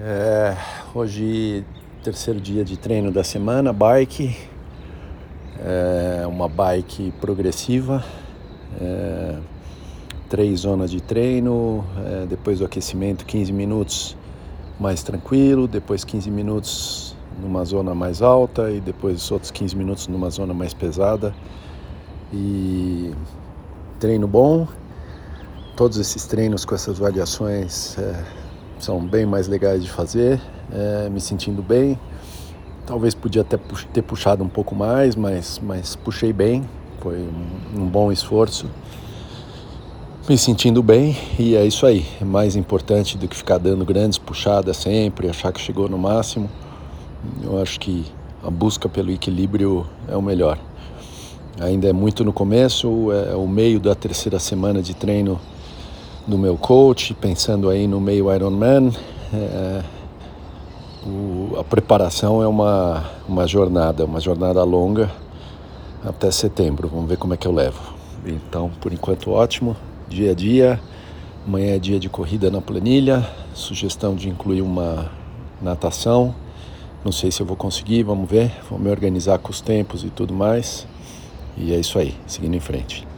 É, hoje, terceiro dia de treino da semana, bike. É uma bike progressiva. É, três zonas de treino, é, depois do aquecimento 15 minutos mais tranquilo, depois 15 minutos numa zona mais alta e depois outros 15 minutos numa zona mais pesada. E treino bom. Todos esses treinos com essas variações é, são bem mais legais de fazer, é, me sentindo bem. Talvez podia até ter puxado um pouco mais, mas, mas puxei bem, foi um, um bom esforço. Me sentindo bem e é isso aí. É mais importante do que ficar dando grandes puxadas sempre, achar que chegou no máximo. Eu acho que a busca pelo equilíbrio é o melhor. Ainda é muito no começo, é o meio da terceira semana de treino do meu coach, pensando aí no meio Ironman. É, o, a preparação é uma, uma jornada, uma jornada longa até setembro. Vamos ver como é que eu levo. Então, por enquanto, ótimo. Dia a dia. Amanhã é dia de corrida na planilha. Sugestão de incluir uma natação. Não sei se eu vou conseguir, vamos ver. Vou me organizar com os tempos e tudo mais. E é isso aí, seguindo em frente.